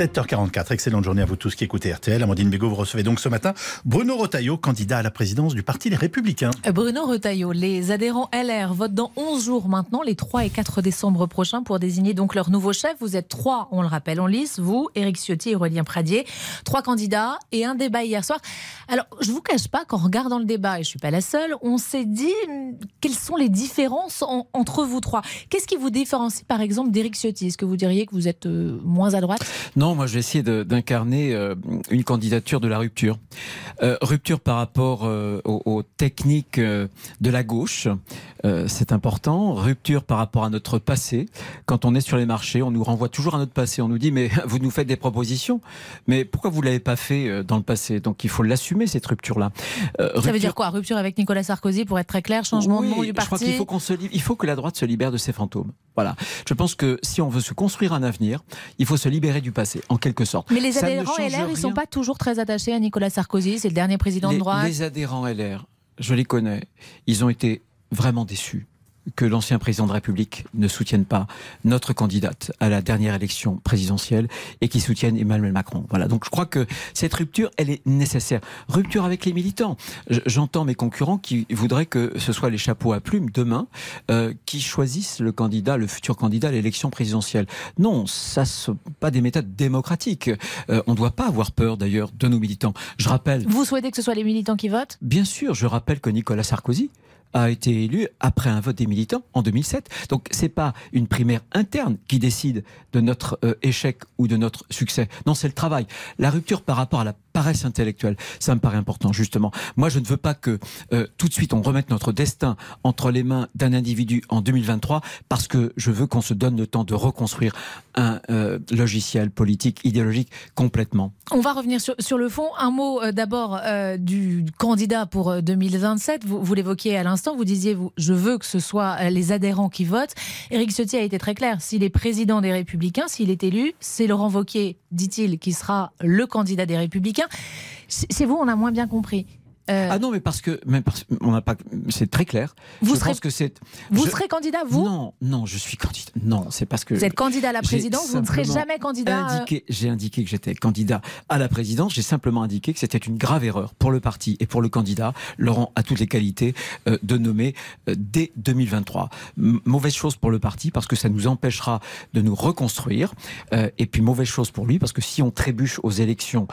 7h44, excellente journée à vous tous qui écoutez RTL. Amandine Bégaud, vous recevez donc ce matin Bruno Retailleau, candidat à la présidence du Parti Les Républicains. Bruno Retailleau, les adhérents LR votent dans 11 jours maintenant, les 3 et 4 décembre prochains, pour désigner donc leur nouveau chef. Vous êtes trois, on le rappelle, en lice, vous, Éric Ciotti et Aurélien Pradier. Trois candidats et un débat hier soir. Alors, je vous cache pas qu'en regardant le débat, et je suis pas la seule, on s'est dit hum, quelles sont les différences entre vous trois. Qu'est-ce qui vous différencie par exemple d'Éric Ciotti? Est-ce que vous diriez que vous êtes euh, moins à droite? Non, moi je vais essayer d'incarner euh, une candidature de la rupture. Euh, rupture par rapport euh, aux, techniques de la gauche, c'est important. Rupture par rapport à notre passé. Quand on est sur les marchés, on nous renvoie toujours à notre passé. On nous dit mais vous nous faites des propositions, mais pourquoi vous l'avez pas fait dans le passé? Donc il faut l'assumer cette rupture-là. Ça veut dire quoi? Rupture avec Nicolas Sarkozy pour être très clair, changement de nom du parti. Je crois qu'il faut qu'on se il faut que la droite se libère de ses fantômes. Voilà. Je pense que si on veut se construire un avenir, il faut se libérer du passé en quelque sorte. Mais les adhérents LR, ils ne sont pas toujours très attachés à Nicolas Sarkozy, c'est le dernier président de droite. Les adhérents LR, je les connais, ils ont été vraiment déçus que l'ancien président de la République ne soutienne pas notre candidate à la dernière élection présidentielle et qu'il soutienne Emmanuel Macron. Voilà. Donc je crois que cette rupture, elle est nécessaire. Rupture avec les militants. J'entends mes concurrents qui voudraient que ce soit les chapeaux à plumes demain euh, qui choisissent le candidat, le futur candidat à l'élection présidentielle. Non, ça sont pas des méthodes démocratiques. Euh, on ne doit pas avoir peur d'ailleurs de nos militants. Je rappelle. Vous souhaitez que ce soit les militants qui votent? Bien sûr. Je rappelle que Nicolas Sarkozy a été élu après un vote des militants en 2007. Donc c'est pas une primaire interne qui décide de notre euh, échec ou de notre succès. Non, c'est le travail. La rupture par rapport à la paresse intellectuelle, ça me paraît important justement. Moi, je ne veux pas que euh, tout de suite on remette notre destin entre les mains d'un individu en 2023 parce que je veux qu'on se donne le temps de reconstruire un euh, logiciel politique, idéologique complètement. On va revenir sur, le fond. Un mot d'abord du candidat pour 2027. Vous, l'évoquiez à l'instant vous disiez, vous, je veux que ce soit euh, les adhérents qui votent. Éric Ciotti a été très clair. S'il est président des Républicains, s'il est élu, c'est Laurent Wauquiez, dit-il, qui sera le candidat des Républicains. C'est vous, on a moins bien compris. Euh, ah non, mais parce que, mais on n'a pas, c'est très clair. Vous serez, que c'est. Vous serez candidat, vous Non, non, je suis candidat. Non, c'est parce que. Vous êtes candidat à la présidence. Vous ne serez jamais candidat. Euh, j'ai indiqué que j'étais candidat à la présidence. J'ai simplement indiqué que c'était une grave erreur pour le parti et pour le candidat. Laurent a toutes les qualités euh, de nommer dès 2023. mauvaise chose pour le parti parce que ça nous empêchera de nous reconstruire. et puis mauvaise chose pour lui parce que si on trébuche aux élections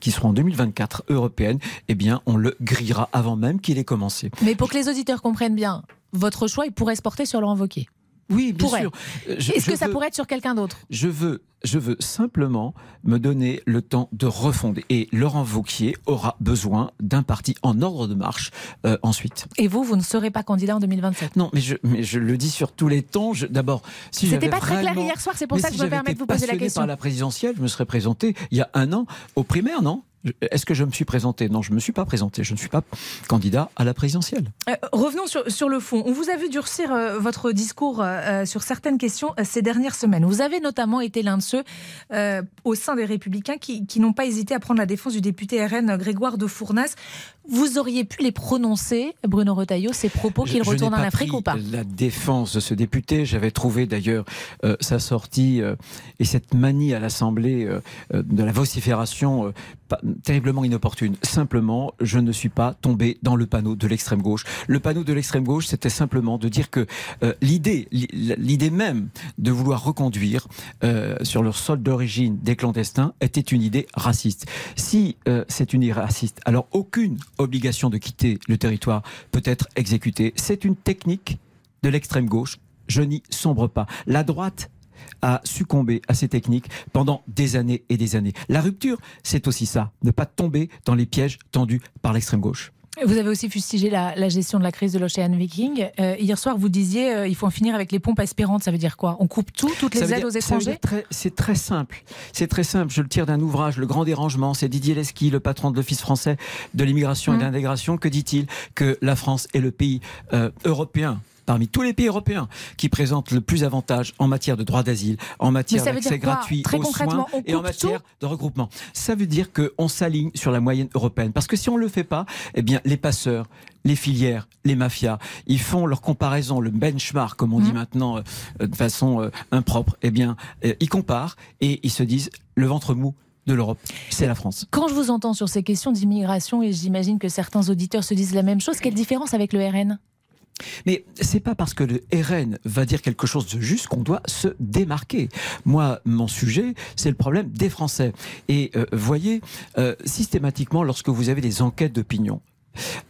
qui seront en 2024 européennes, eh bien on le grillera avant même qu'il ait commencé. Mais pour que les auditeurs comprennent bien, votre choix, il pourrait se porter sur Laurent Wauquiez oui, bien sûr. Est-ce que ça pourrait être sur quelqu'un d'autre Je veux, je veux simplement me donner le temps de refonder. Et Laurent Vauquier aura besoin d'un parti en ordre de marche euh, ensuite. Et vous, vous ne serez pas candidat en 2027 Non, mais je, mais je le dis sur tous les tons. D'abord, si c'était pas très clair hier soir, c'est pour ça que je me permets de vous poser la question. par la présidentielle, je me serais présenté il y a un an aux primaires, non? Est-ce que je me suis présenté? Non, je ne me suis pas présenté. Je ne suis pas candidat à la présidentielle. Euh, revenons sur, le fond. On vous a vu durcir euh, votre discours euh, sur certaines questions ces dernières semaines. Vous avez notamment été l'un de ceux au sein des Républicains qui, n'ont pas hésité à prendre la défense du député RN Grégoire de Fournas. Vous auriez pu les prononcer, Bruno Retailleau, ces propos qu'il retourne en Afrique ou pas La défense de ce député, j'avais trouvé d'ailleurs sa sortie et cette manie à l'Assemblée de la vocifération terriblement inopportune. Simplement, je ne suis pas tombé dans le panneau de l'extrême gauche. Le panneau de l'extrême gauche, c'était simplement de dire que euh, l'idée, l'idée même de vouloir reconduire euh, sur leur sol d'origine des clandestins était une idée raciste. Si euh, c'est une idée raciste, alors aucune obligation de quitter le territoire peut être exécutée. C'est une technique de l'extrême gauche. Je n'y sombre pas. La droite à succomber à ces techniques pendant des années et des années. La rupture, c'est aussi ça, ne pas tomber dans les pièges tendus par l'extrême gauche. Vous avez aussi fustigé la, gestion de la crise de l'Ocean Viking. Euh, hier soir, vous disiez euh, il faut en finir avec les pompes aspirantes. Ça veut dire quoi? On coupe tout, toutes les aides aux étrangers? C'est très simple. C'est très simple. Je le tire d'un ouvrage, Le Grand Dérangement. C'est Didier Lesky, le patron de l'Office français de l'immigration et de hum. l'intégration. Que dit-il? Que la France est le pays euh, européen parmi tous les pays européens qui présentent le plus d'avantages en matière de droit d'asile, en matière d'accès gratuit aux soins et en matière de regroupement. Ça veut dire qu'on s'aligne sur la moyenne européenne. Parce que si on ne le fait pas, eh bien, les passeurs, les filières, les mafias, ils font leur comparaison, le benchmark, comme on dit mmh. maintenant euh, de façon euh, impropre. Eh bien, euh, ils comparent et ils se disent le ventre mou de l'Europe, c'est la France. Quand je vous entends sur ces questions d'immigration, et j'imagine que certains auditeurs se disent la même chose, quelle différence avec le RN mais c'est pas parce que le RN va dire quelque chose de juste qu'on doit se démarquer. Moi, mon sujet, c'est le problème des Français. Et euh, voyez, euh, systématiquement, lorsque vous avez des enquêtes d'opinion,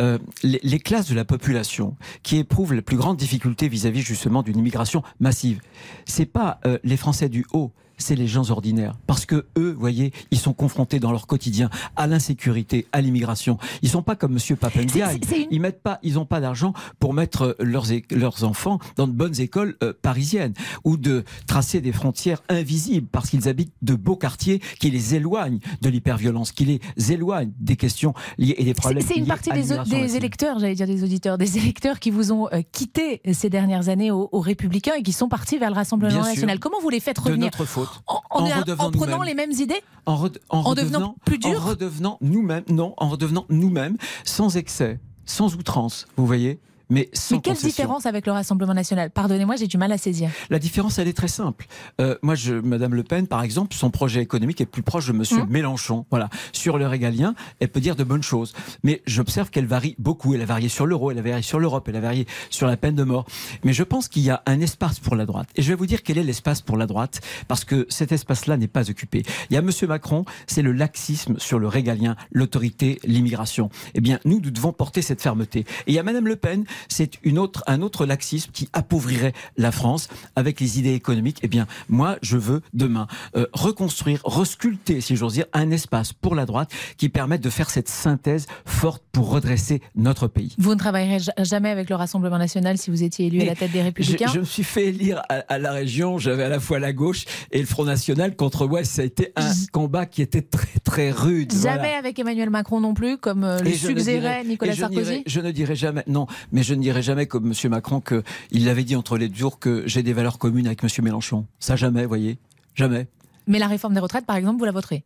euh, les, classes de la population qui éprouvent la plus grande difficulté vis-à-vis justement d'une immigration massive, c'est pas les Français du haut, c'est les gens ordinaires. Parce que eux, voyez, ils sont confrontés dans leur quotidien à l'insécurité, à l'immigration. Ils sont pas comme Monsieur Papendiaï. Ils mettent pas, ils ont pas d'argent pour mettre leurs, leurs enfants dans de bonnes écoles euh, parisiennes ou de tracer des frontières invisibles parce qu'ils habitent de beaux quartiers qui les éloignent de l'hyperviolence, qui les éloignent des questions liées et des problèmes. C'est une partie des, des électeurs, j'allais dire des auditeurs, des électeurs qui vous ont euh, quitté ces dernières années aux, Républicains et qui sont partis vers le Rassemblement national. Comment vous les faites revenir de notre faute en, prenant les mêmes idées En, devenant plus dur En redevenant nous-mêmes, non, en redevenant nous-mêmes, sans excès, sans outrance, vous voyez mais sans quelle différence avec le Rassemblement national? Pardonnez-moi, j'ai du mal à saisir. La différence, elle est très simple. Euh, moi, je, Madame Le Pen, par exemple, son projet économique est plus proche de Monsieur mmh. Mélenchon. Voilà, sur le régalien, elle peut dire de bonnes choses, mais j'observe qu'elle varie beaucoup. Elle a varié sur l'euro, elle a varié sur l'Europe, elle a varié sur la peine de mort. Mais je pense qu'il y a un espace pour la droite. Et je vais vous dire quel est l'espace pour la droite, parce que cet espace-là n'est pas occupé. Il y a Monsieur Macron, c'est le laxisme sur le régalien, l'autorité, l'immigration. Eh bien, nous, nous devons porter cette fermeté. Et il y a Madame Le Pen, c'est une autre, un autre laxisme qui appauvrirait la France avec les idées économiques. Eh bien, moi, je veux demain euh, reconstruire, resculpter, si j'ose dire, un espace pour la droite qui permette de faire cette synthèse forte pour redresser notre pays. Vous ne travaillerez jamais avec le Rassemblement national si vous étiez élu à la tête des Républicains? je, me suis fait élire à, la région, j'avais à la fois la gauche et le Front National contre Ouest. Ça a été un combat qui était très, très rude. Jamais avec Emmanuel Macron non plus, comme euh, le succérait Nicolas Sarkozy? Je ne dirais jamais, non, mais je ne dirais jamais comme M. Macron qu'il l'avait dit entre les deux jours que j'ai des valeurs communes avec M. Mélenchon. Ça jamais, voyez, jamais. Mais la réforme des retraites, par exemple, vous la voterez?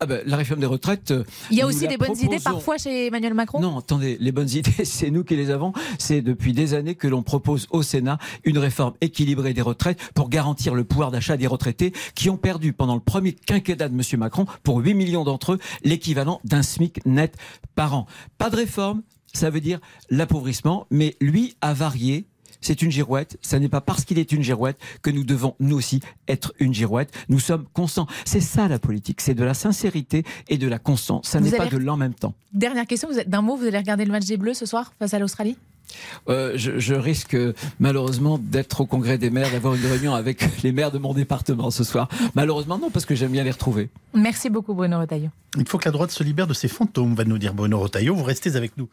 Ah ben, la réforme des retraites. Euh, Il y a aussi des bonnes idées parfois chez Emmanuel Macron? Non, attendez, les bonnes idées, c'est nous qui les avons. C'est depuis des années que l'on propose au Sénat une réforme équilibrée des retraites pour garantir le pouvoir d'achat des retraités qui ont perdu pendant le premier quinquennat de M. Macron, pour 8 millions d'entre eux, l'équivalent d'un SMIC net par an. Pas de réforme, ça veut dire l'appauvrissement, mais lui a varié c'est une girouette. Ça n'est pas parce qu'il est une girouette que nous devons, nous aussi, être une girouette. Nous sommes constants. C'est ça la politique. C'est de la sincérité et de la constance. Ça n'est pas de l'en même temps. Dernière question. D'un mot, vous allez regarder le match des Bleus ce soir face à l'Australie? Euh, je, risque malheureusement d'être au congrès des maires, d'avoir une réunion avec les maires de mon département ce soir. Malheureusement non, parce que j'aime bien les retrouver. Merci beaucoup Bruno Retailleau. Il faut que la droite se libère de ses fantômes, va nous dire Bruno Retailleau. Vous restez avec nous.